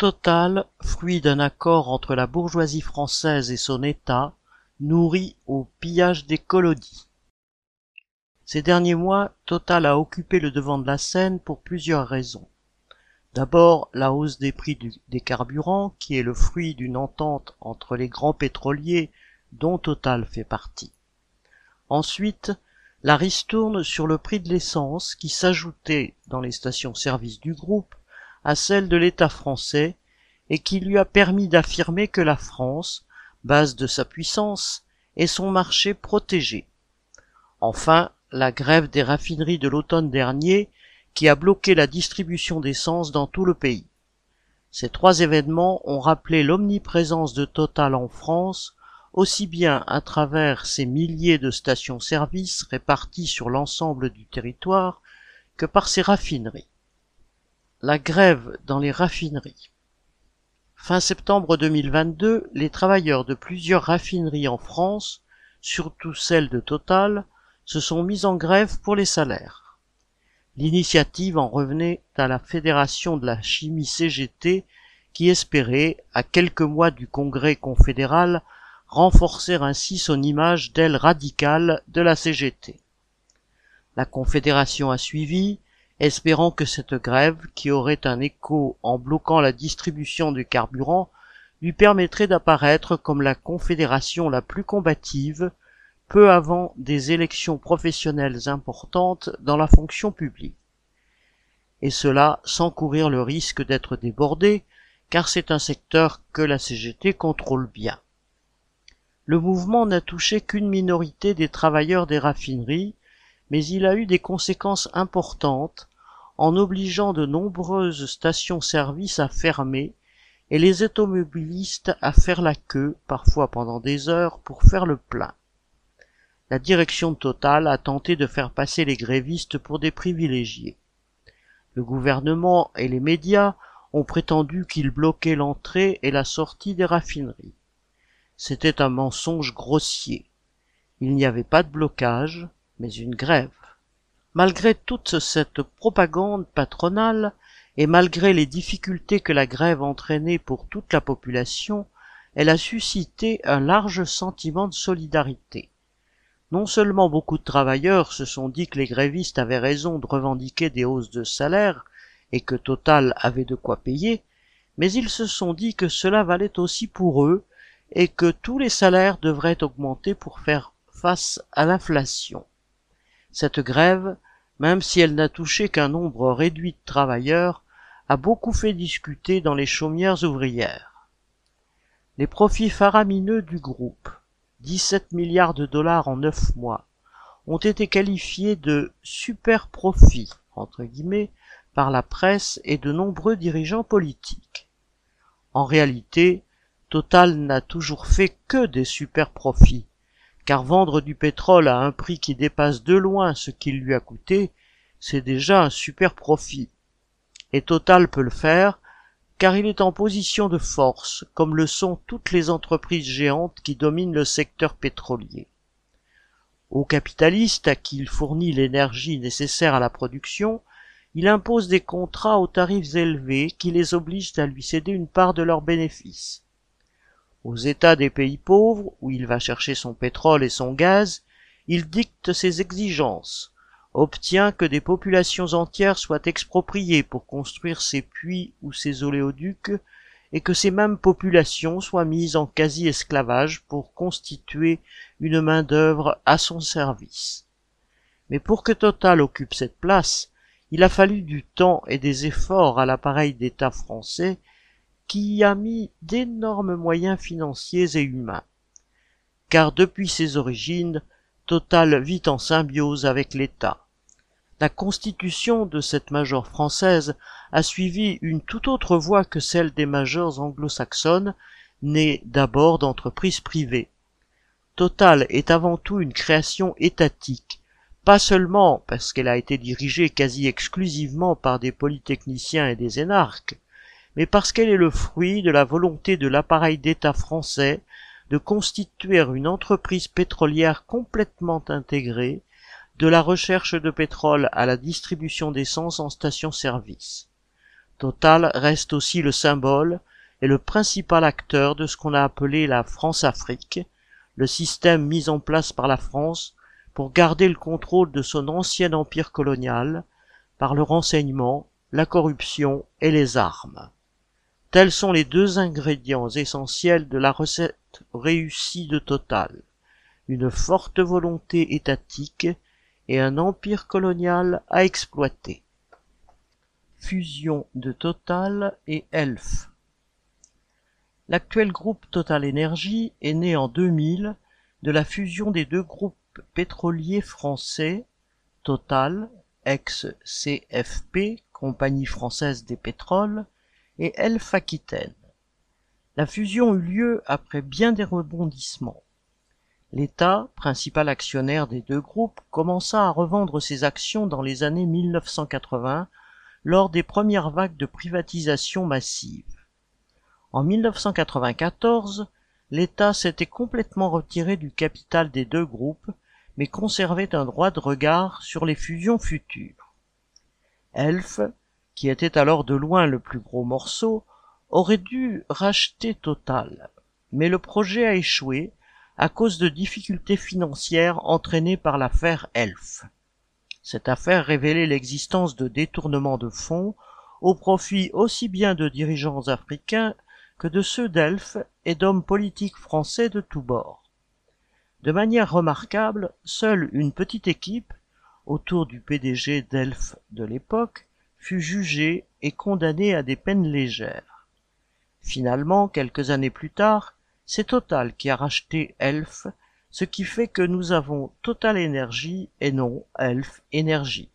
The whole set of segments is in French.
Total, fruit d'un accord entre la bourgeoisie française et son État, nourrit au pillage des colonies. Ces derniers mois, Total a occupé le devant de la scène pour plusieurs raisons. D'abord, la hausse des prix des carburants, qui est le fruit d'une entente entre les grands pétroliers dont Total fait partie. Ensuite, la ristourne sur le prix de l'essence qui s'ajoutait dans les stations-service du groupe à celle de l'État français et qui lui a permis d'affirmer que la France, base de sa puissance, est son marché protégé. Enfin, la grève des raffineries de l'automne dernier qui a bloqué la distribution d'essence dans tout le pays. Ces trois événements ont rappelé l'omniprésence de Total en France, aussi bien à travers ses milliers de stations-service réparties sur l'ensemble du territoire que par ses raffineries. La grève dans les raffineries. Fin septembre 2022, les travailleurs de plusieurs raffineries en France, surtout celles de Total, se sont mis en grève pour les salaires. L'initiative en revenait à la Fédération de la chimie CGT qui espérait, à quelques mois du congrès confédéral, renforcer ainsi son image d'aile radicale de la CGT. La Confédération a suivi, espérant que cette grève, qui aurait un écho en bloquant la distribution du carburant, lui permettrait d'apparaître comme la confédération la plus combative peu avant des élections professionnelles importantes dans la fonction publique. Et cela sans courir le risque d'être débordé, car c'est un secteur que la CGT contrôle bien. Le mouvement n'a touché qu'une minorité des travailleurs des raffineries, mais il a eu des conséquences importantes en obligeant de nombreuses stations-service à fermer et les automobilistes à faire la queue, parfois pendant des heures, pour faire le plein la direction Total a tenté de faire passer les grévistes pour des privilégiés. Le gouvernement et les médias ont prétendu qu'ils bloquaient l'entrée et la sortie des raffineries. C'était un mensonge grossier. Il n'y avait pas de blocage, mais une grève. Malgré toute cette propagande patronale, et malgré les difficultés que la grève entraînait pour toute la population, elle a suscité un large sentiment de solidarité. Non seulement beaucoup de travailleurs se sont dit que les grévistes avaient raison de revendiquer des hausses de salaire et que Total avait de quoi payer, mais ils se sont dit que cela valait aussi pour eux et que tous les salaires devraient augmenter pour faire face à l'inflation. Cette grève, même si elle n'a touché qu'un nombre réduit de travailleurs, a beaucoup fait discuter dans les chaumières ouvrières. Les profits faramineux du groupe, 17 milliards de dollars en neuf mois, ont été qualifiés de super profits, entre guillemets, par la presse et de nombreux dirigeants politiques. En réalité, Total n'a toujours fait que des super profits, car vendre du pétrole à un prix qui dépasse de loin ce qu'il lui a coûté, c'est déjà un super profit. Et Total peut le faire car il est en position de force, comme le sont toutes les entreprises géantes qui dominent le secteur pétrolier. Aux capitalistes à qui il fournit l'énergie nécessaire à la production, il impose des contrats aux tarifs élevés qui les obligent à lui céder une part de leurs bénéfices. Aux États des pays pauvres, où il va chercher son pétrole et son gaz, il dicte ses exigences, obtient que des populations entières soient expropriées pour construire ses puits ou ses oléoducs, et que ces mêmes populations soient mises en quasi-esclavage pour constituer une main-d'œuvre à son service. Mais pour que Total occupe cette place, il a fallu du temps et des efforts à l'appareil d'État français qui a mis d'énormes moyens financiers et humains. Car depuis ses origines, Total vit en symbiose avec l'État. La constitution de cette major française a suivi une toute autre voie que celle des majors anglo-saxonnes, nées d'abord d'entreprises privées. Total est avant tout une création étatique, pas seulement parce qu'elle a été dirigée quasi exclusivement par des polytechniciens et des énarques, mais parce qu'elle est le fruit de la volonté de l'appareil d'État français de constituer une entreprise pétrolière complètement intégrée, de la recherche de pétrole à la distribution d'essence en station-service. Total reste aussi le symbole et le principal acteur de ce qu'on a appelé la France-Afrique, le système mis en place par la France pour garder le contrôle de son ancien empire colonial par le renseignement, la corruption et les armes. Tels sont les deux ingrédients essentiels de la recette réussie de Total. Une forte volonté étatique et un empire colonial à exploiter. Fusion de Total et Elf. L'actuel groupe Total Energy est né en 2000 de la fusion des deux groupes pétroliers français Total, ex-CFP, Compagnie française des pétroles, et Elf Aquitaine. La fusion eut lieu après bien des rebondissements. L'État, principal actionnaire des deux groupes, commença à revendre ses actions dans les années 1980 lors des premières vagues de privatisation massive. En 1994, l'État s'était complètement retiré du capital des deux groupes, mais conservait un droit de regard sur les fusions futures. Elf, qui était alors de loin le plus gros morceau, aurait dû racheter Total, mais le projet a échoué à cause de difficultés financières entraînées par l'affaire Elf. Cette affaire révélait l'existence de détournements de fonds au profit aussi bien de dirigeants africains que de ceux d'Elf et d'hommes politiques français de tous bords. De manière remarquable, seule une petite équipe, autour du PDG d'Elf de l'époque, fut jugée et condamnée à des peines légères. Finalement, quelques années plus tard, c'est Total qui a racheté Elf, ce qui fait que nous avons Total Energy et non Elf Energy.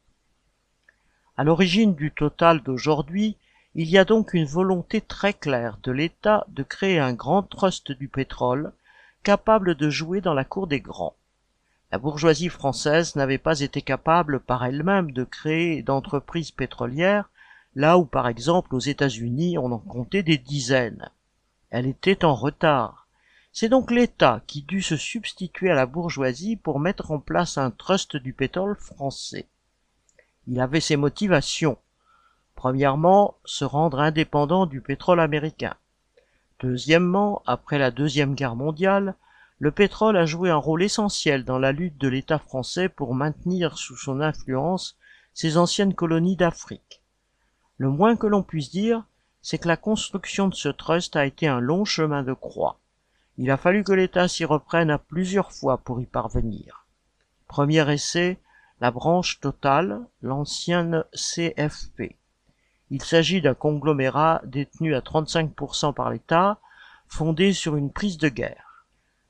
À l'origine du Total d'aujourd'hui, il y a donc une volonté très claire de l'État de créer un grand trust du pétrole, capable de jouer dans la cour des grands. La bourgeoisie française n'avait pas été capable par elle-même de créer d'entreprises pétrolières, là où par exemple aux États-Unis on en comptait des dizaines. Elle était en retard. C'est donc l'État qui dut se substituer à la bourgeoisie pour mettre en place un trust du pétrole français. Il avait ses motivations. Premièrement, se rendre indépendant du pétrole américain. Deuxièmement, après la Deuxième Guerre mondiale, le pétrole a joué un rôle essentiel dans la lutte de l'État français pour maintenir sous son influence ses anciennes colonies d'Afrique. Le moins que l'on puisse dire, c'est que la construction de ce trust a été un long chemin de croix. Il a fallu que l'État s'y reprenne à plusieurs fois pour y parvenir. Premier essai, la branche totale, l'ancienne CFP. Il s'agit d'un conglomérat détenu à 35% par l'État, fondé sur une prise de guerre.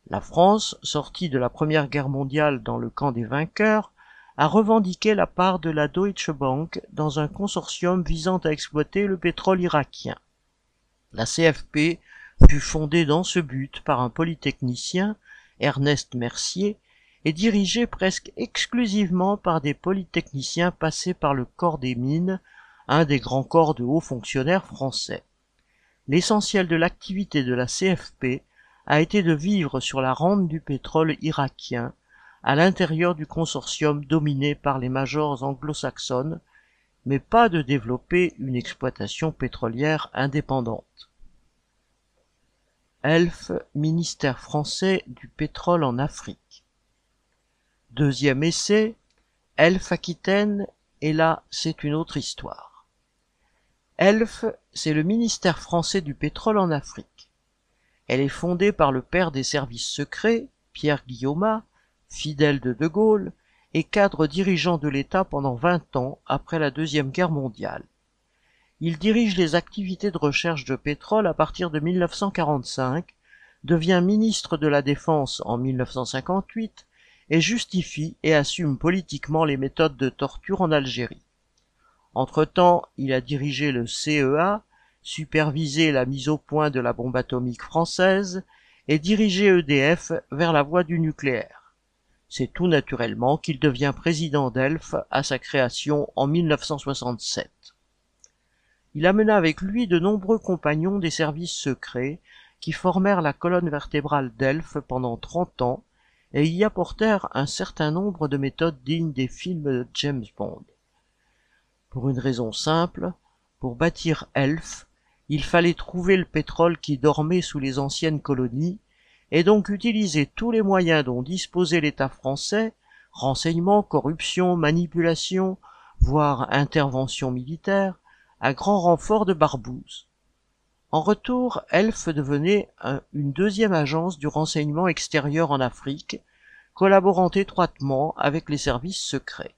La France, sortie de la Première Guerre mondiale dans le camp des vainqueurs, a revendiqué la part de la Deutsche Bank dans un consortium visant à exploiter le pétrole irakien. La CFP fut fondée dans ce but par un polytechnicien, Ernest Mercier, et dirigée presque exclusivement par des polytechniciens passés par le corps des mines un des grands corps de hauts fonctionnaires français. L'essentiel de l'activité de la CFP a été de vivre sur la rente du pétrole irakien à l'intérieur du consortium dominé par les majors anglo-saxonnes, mais pas de développer une exploitation pétrolière indépendante. Elf, ministère français du pétrole en Afrique. Deuxième essai, Elf Aquitaine, et là c'est une autre histoire. Elf, c'est le ministère français du pétrole en Afrique. Elle est fondée par le père des services secrets, Pierre Guillaumat, fidèle de De Gaulle, et cadre dirigeant de l'État pendant vingt ans après la Deuxième Guerre mondiale. Il dirige les activités de recherche de pétrole à partir de 1945, devient ministre de la Défense en 1958 et justifie et assume politiquement les méthodes de torture en Algérie. Entre-temps, il a dirigé le CEA, supervisé la mise au point de la bombe atomique française et dirigé EDF vers la voie du nucléaire. C'est tout naturellement qu'il devient président d'ELF à sa création en 1967. Il amena avec lui de nombreux compagnons des services secrets qui formèrent la colonne vertébrale d'ELF pendant trente ans et y apportèrent un certain nombre de méthodes dignes des films de James Bond. Pour une raison simple, Pour bâtir Elf, il fallait trouver le pétrole qui dormait sous les anciennes colonies, et donc utiliser tous les moyens dont disposait l'État français, renseignements, corruption, manipulation, voire intervention militaire, à grand renfort de barbouzes. En retour, Elf devenait une deuxième agence du renseignement extérieur en Afrique, collaborant étroitement avec les services secrets.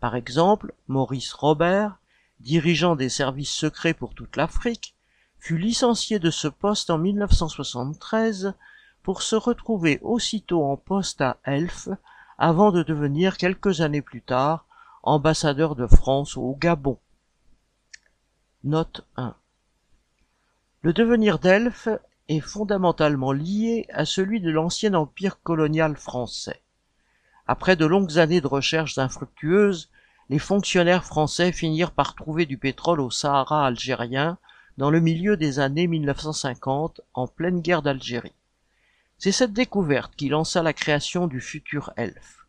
Par exemple, Maurice Robert, dirigeant des services secrets pour toute l'Afrique, fut licencié de ce poste en 1973 pour se retrouver aussitôt en poste à Elf avant de devenir quelques années plus tard ambassadeur de France au Gabon. Note 1. Le devenir d'Elf est fondamentalement lié à celui de l'ancien empire colonial français. Après de longues années de recherches infructueuses, les fonctionnaires français finirent par trouver du pétrole au Sahara algérien dans le milieu des années 1950 en pleine guerre d'Algérie. C'est cette découverte qui lança la création du futur Elf.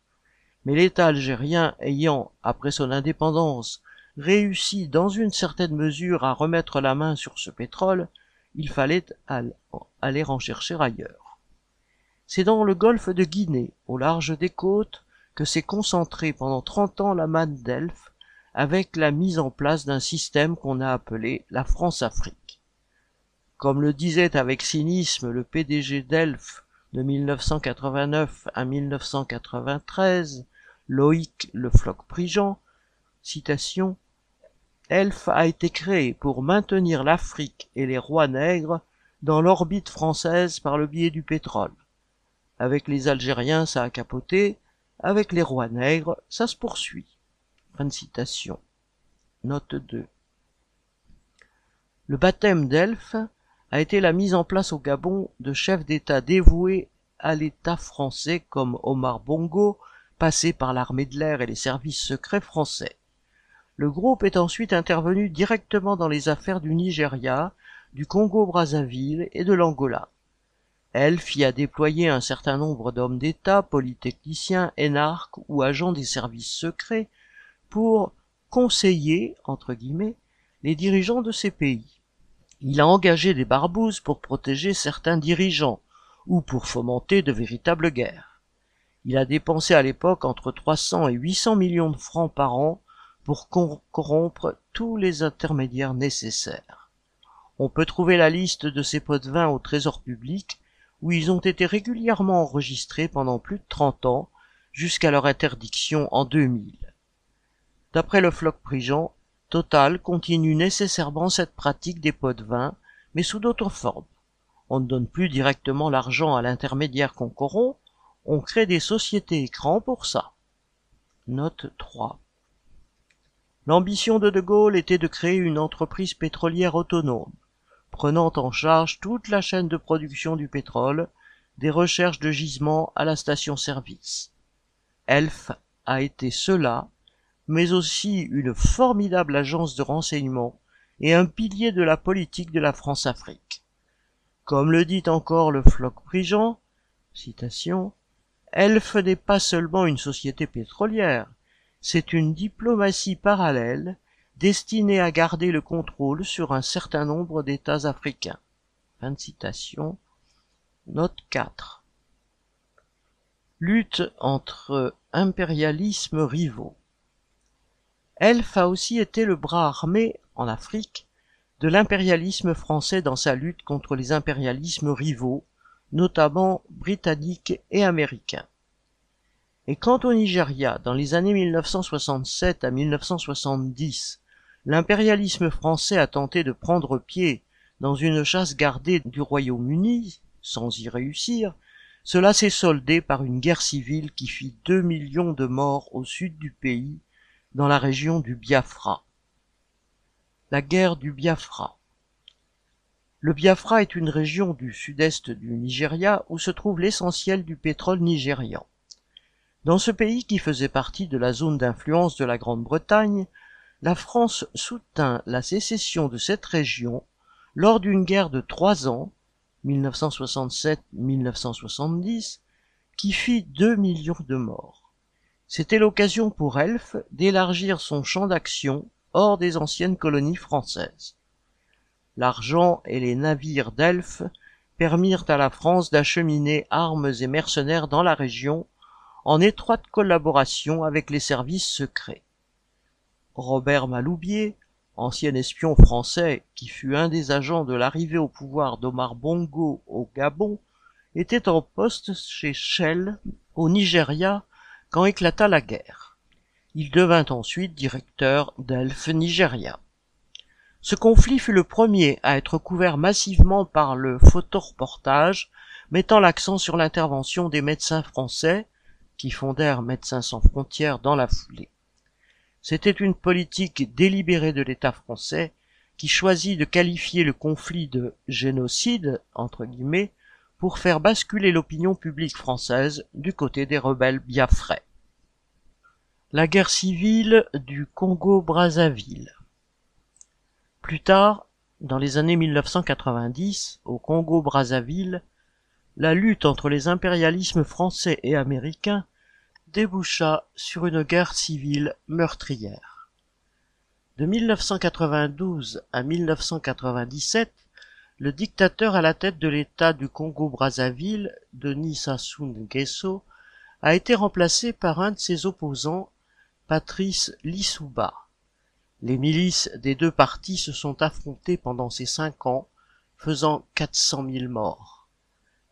Mais l'État algérien ayant, après son indépendance, réussi dans une certaine mesure à remettre la main sur ce pétrole, il fallait aller en chercher ailleurs. C'est dans le golfe de Guinée, au large des côtes, que s'est concentré pendant trente ans la manne d'Elf, avec la mise en place d'un système qu'on a appelé la France-Afrique. Comme le disait avec cynisme le PDG d'Elf de 1989 à 1993, Loïc Le Floch-Prigent, citation, Elf a été créé pour maintenir l'Afrique et les rois nègres dans l'orbite française par le biais du pétrole. Avec les Algériens, ça a capoté, avec les rois nègres, ça se poursuit. Fin de citation. Note 2. Le baptême d'Elf a été la mise en place au Gabon de chefs d'État dévoués à l'État français comme Omar Bongo, passé par l'armée de l'air et les services secrets français. Le groupe est ensuite intervenu directement dans les affaires du Nigeria, du Congo-Brazzaville et de l'Angola. Elf y a déployé un certain nombre d'hommes d'État, polytechniciens, énarques ou agents des services secrets pour conseiller, entre guillemets, les dirigeants de ces pays. Il a engagé des barbouzes pour protéger certains dirigeants ou pour fomenter de véritables guerres. Il a dépensé à l'époque entre 300 et 800 millions de francs par an pour corrompre tous les intermédiaires nécessaires. On peut trouver la liste de ces pots de vin au trésor public, où ils ont été régulièrement enregistrés pendant plus de trente ans, jusqu'à leur interdiction en 2000. D'après le floc Prigent, Total continue nécessairement cette pratique des pots de vin, mais sous d'autres formes. On ne donne plus directement l'argent à l'intermédiaire qu'on corrompt, on crée des sociétés écrans pour ça. Note 3. L'ambition de De Gaulle était de créer une entreprise pétrolière autonome, prenant en charge toute la chaîne de production du pétrole, des recherches de gisements à la station-service. Elf a été cela, mais aussi une formidable agence de renseignement et un pilier de la politique de la France-Afrique. Comme le dit encore le floc Prigent, citation, Elf n'est pas seulement une société pétrolière, c'est une diplomatie parallèle destinée à garder le contrôle sur un certain nombre d'États africains. Fin de citation. Note 4. Lutte entre impérialismes rivaux. Elf a aussi été le bras armé, en Afrique, de l'impérialisme français dans sa lutte contre les impérialismes rivaux, notamment britanniques et américains. Et quant au Nigeria, dans les années 1967 à 1970, l'impérialisme français a tenté de prendre pied dans une chasse gardée du Royaume-Uni, sans y réussir, cela s'est soldé par une guerre civile qui fit deux millions de morts au sud du pays, dans la région du Biafra. La guerre du Biafra. Le Biafra est une région du sud-est du Nigeria où se trouve l'essentiel du pétrole nigérian. Dans ce pays qui faisait partie de la zone d'influence de la Grande-Bretagne, la France soutint la sécession de cette région lors d'une guerre de trois ans, 1967-1970, qui fit deux millions de morts. C'était l'occasion pour Elf d'élargir son champ d'action hors des anciennes colonies françaises. L'argent et les navires d'Elf permirent à la France d'acheminer armes et mercenaires dans la région en étroite collaboration avec les services secrets. Robert Maloubier, ancien espion français qui fut un des agents de l'arrivée au pouvoir d'Omar Bongo au Gabon, était en poste chez Shell au Nigeria quand éclata la guerre. Il devint ensuite directeur d'Elf Nigeria. Ce conflit fut le premier à être couvert massivement par le photoreportage, mettant l'accent sur l'intervention des médecins français, qui fondèrent Médecins sans frontières dans la foulée. C'était une politique délibérée de l'État français qui choisit de qualifier le conflit de génocide, entre guillemets, pour faire basculer l'opinion publique française du côté des rebelles biafrais. La guerre civile du Congo-Brazzaville. Plus tard, dans les années 1990, au Congo-Brazzaville, la lutte entre les impérialismes français et américains déboucha sur une guerre civile meurtrière. De 1992 à 1997, le dictateur à la tête de l'État du Congo-Brazzaville, Denis Sassou Nguesso, a été remplacé par un de ses opposants, Patrice Lissouba. Les milices des deux partis se sont affrontées pendant ces cinq ans, faisant 400 000 morts.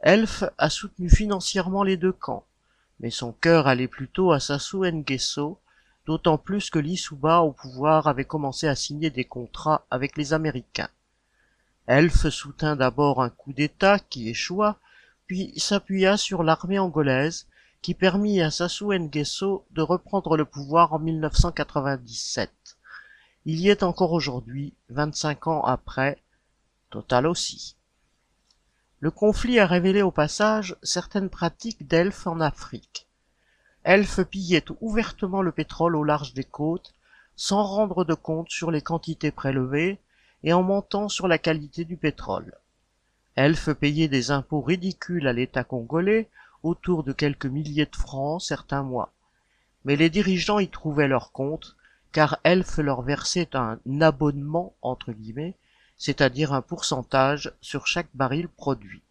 Elf a soutenu financièrement les deux camps, mais son cœur allait plutôt à Sassou Nguesso, d'autant plus que l'Issouba au pouvoir avait commencé à signer des contrats avec les Américains. Elf soutint d'abord un coup d'État qui échoua, puis s'appuya sur l'armée angolaise qui permit à Sassou Nguesso de reprendre le pouvoir en 1997. Il y est encore aujourd'hui, vingt-cinq ans après, Total aussi. Le conflit a révélé au passage certaines pratiques d'Elf en Afrique. Elf pillait ouvertement le pétrole au large des côtes, sans rendre de compte sur les quantités prélevées et en mentant sur la qualité du pétrole. Elf payait des impôts ridicules à l'État congolais, autour de quelques milliers de francs certains mois. Mais les dirigeants y trouvaient leur compte car Elf leur versait un abonnement entre guillemets, c'est-à-dire un pourcentage sur chaque baril produit.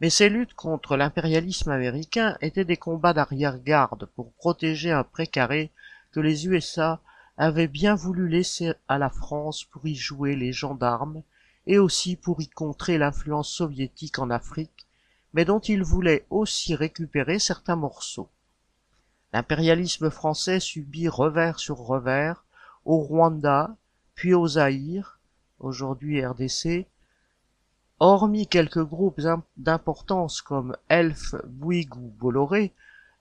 Mais ces luttes contre l'impérialisme américain étaient des combats d'arrière-garde pour protéger un précaré que les USA avaient bien voulu laisser à la France pour y jouer les gendarmes et aussi pour y contrer l'influence soviétique en Afrique, mais dont ils voulaient aussi récupérer certains morceaux. L'impérialisme français subit revers sur revers au Rwanda, puis au Zaïre, aujourd'hui RDC, hormis quelques groupes d'importance comme Elf, Bouygues ou Bolloré,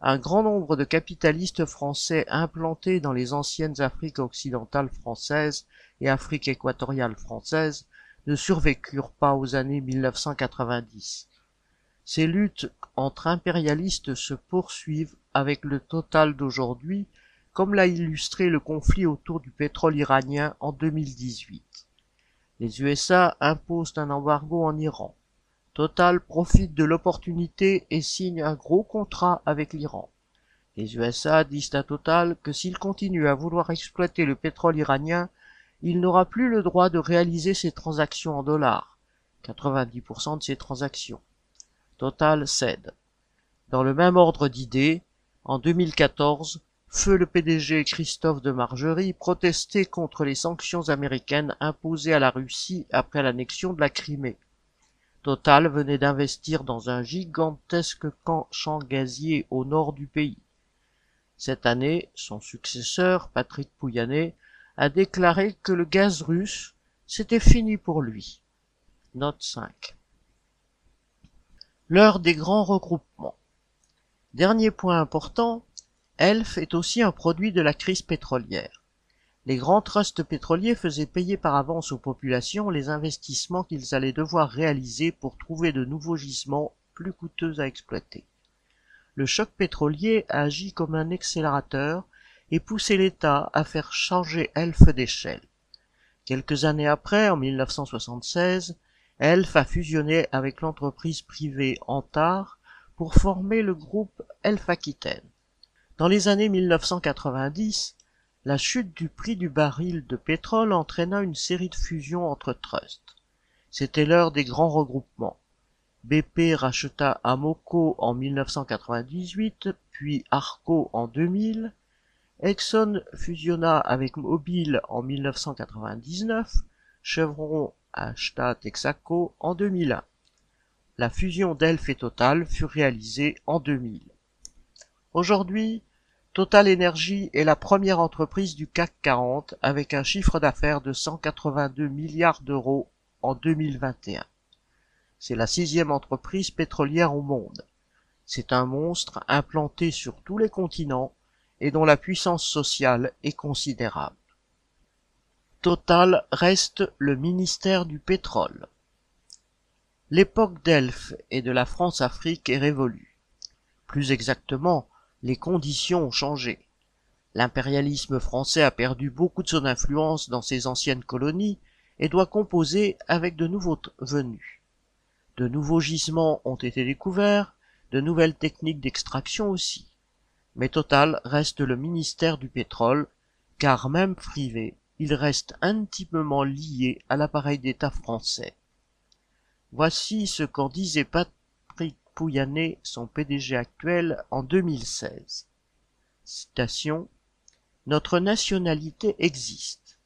un grand nombre de capitalistes français implantés dans les anciennes Afriques occidentales françaises et Afrique équatoriale française ne survécurent pas aux années 1990. Ces luttes entre impérialistes se poursuivent avec le total d'aujourd'hui, comme l'a illustré le conflit autour du pétrole iranien en 2018. Les USA imposent un embargo en Iran. Total profite de l'opportunité et signe un gros contrat avec l'Iran. Les USA disent à Total que s'il continue à vouloir exploiter le pétrole iranien, il n'aura plus le droit de réaliser ses transactions en dollars, 90% de ses transactions. Total cède. Dans le même ordre d'idées, en 2014, Feu le PDG Christophe de Margerie protestait contre les sanctions américaines imposées à la Russie après l'annexion de la Crimée. Total venait d'investir dans un gigantesque champ gazier au nord du pays. Cette année, son successeur, Patrick Pouyanné, a déclaré que le gaz russe, c'était fini pour lui. Note 5. L'heure des grands regroupements. Dernier point important, Elf est aussi un produit de la crise pétrolière. Les grands trusts pétroliers faisaient payer par avance aux populations les investissements qu'ils allaient devoir réaliser pour trouver de nouveaux gisements plus coûteux à exploiter. Le choc pétrolier a agi comme un accélérateur et poussé l'État à faire changer Elf d'échelle. Quelques années après, en 1976, Elf a fusionné avec l'entreprise privée Antar pour former le groupe Elf Aquitaine. Dans les années 1990, la chute du prix du baril de pétrole entraîna une série de fusions entre trusts. C'était l'heure des grands regroupements. BP racheta Amoco en 1998, puis Arco en 2000. Exxon fusionna avec Mobil en 1999. Chevron acheta Texaco en 2001. La fusion d'Elf et Total fut réalisée en 2000. Aujourd'hui, Total Energy est la première entreprise du CAC 40 avec un chiffre d'affaires de 182 milliards d'euros en 2021. C'est la sixième entreprise pétrolière au monde. C'est un monstre implanté sur tous les continents et dont la puissance sociale est considérable. Total reste le ministère du pétrole. L'époque d'Elf et de la France-Afrique est révolue. Plus exactement, les conditions ont changé. L'impérialisme français a perdu beaucoup de son influence dans ses anciennes colonies et doit composer avec de nouveaux venus. De nouveaux gisements ont été découverts, de nouvelles techniques d'extraction aussi. Mais Total reste le ministère du pétrole, car même privé, il reste intimement lié à l'appareil d'État français. Voici ce qu'en disait Patrick Son PDG actuel, en 2016. Citation Notre nationalité existe.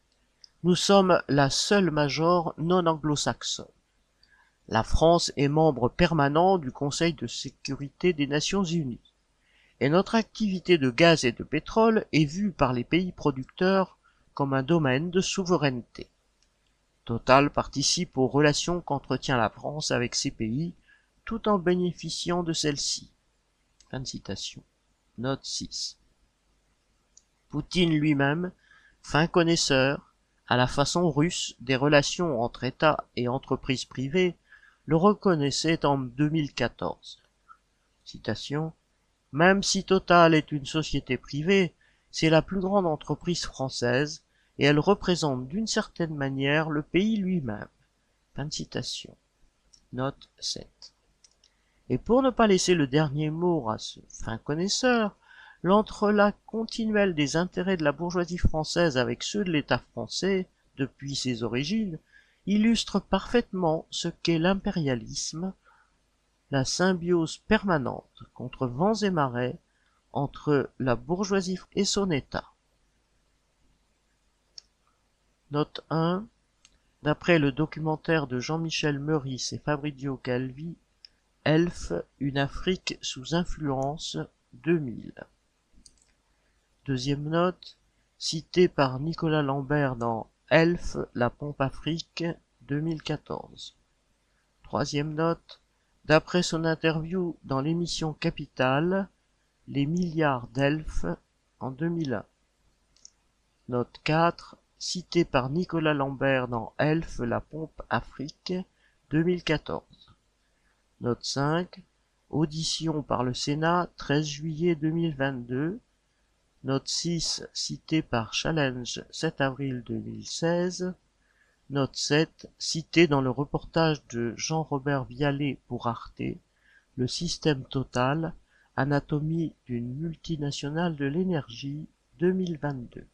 Nous sommes la seule major non anglo-saxonne. La France est membre permanent du Conseil de sécurité des Nations Unies. Et notre activité de gaz et de pétrole est vue par les pays producteurs comme un domaine de souveraineté. Total participe aux relations qu'entretient la France avec ces pays tout en bénéficiant de celles-ci. Fin de citation. Note 6. Poutine lui-même, fin connaisseur, à la façon russe des relations entre États et entreprises privées, le reconnaissait en 2014. Citation. Même si Total est une société privée, c'est la plus grande entreprise française et elle représente d'une certaine manière le pays lui-même. Fin de citation. Note 7. Et pour ne pas laisser le dernier mot à ce fin connaisseur, l'entrelac continuel des intérêts de la bourgeoisie française avec ceux de l'État français, depuis ses origines, illustre parfaitement ce qu'est l'impérialisme, la symbiose permanente contre vents et marées entre la bourgeoisie et son État. Note 1. D'après le documentaire de Jean-Michel Meurice et Fabrizio Calvi, Elf, une Afrique sous influence 2000. Deuxième note, citée par Nicolas Lambert dans Elf, la pompe Afrique 2014. Troisième note, d'après son interview dans l'émission Capital, Les milliards d'Elf en 2001. Note 4, citée par Nicolas Lambert dans Elf, la pompe Afrique 2014. Note 5, audition par le Sénat 13 juillet 2022. Note 6 citée par Challenge 7 avril 2016. Note 7 citée dans le reportage de Jean-Robert Vialet pour Arte, Le système total, anatomie d'une multinationale de l'énergie 2022.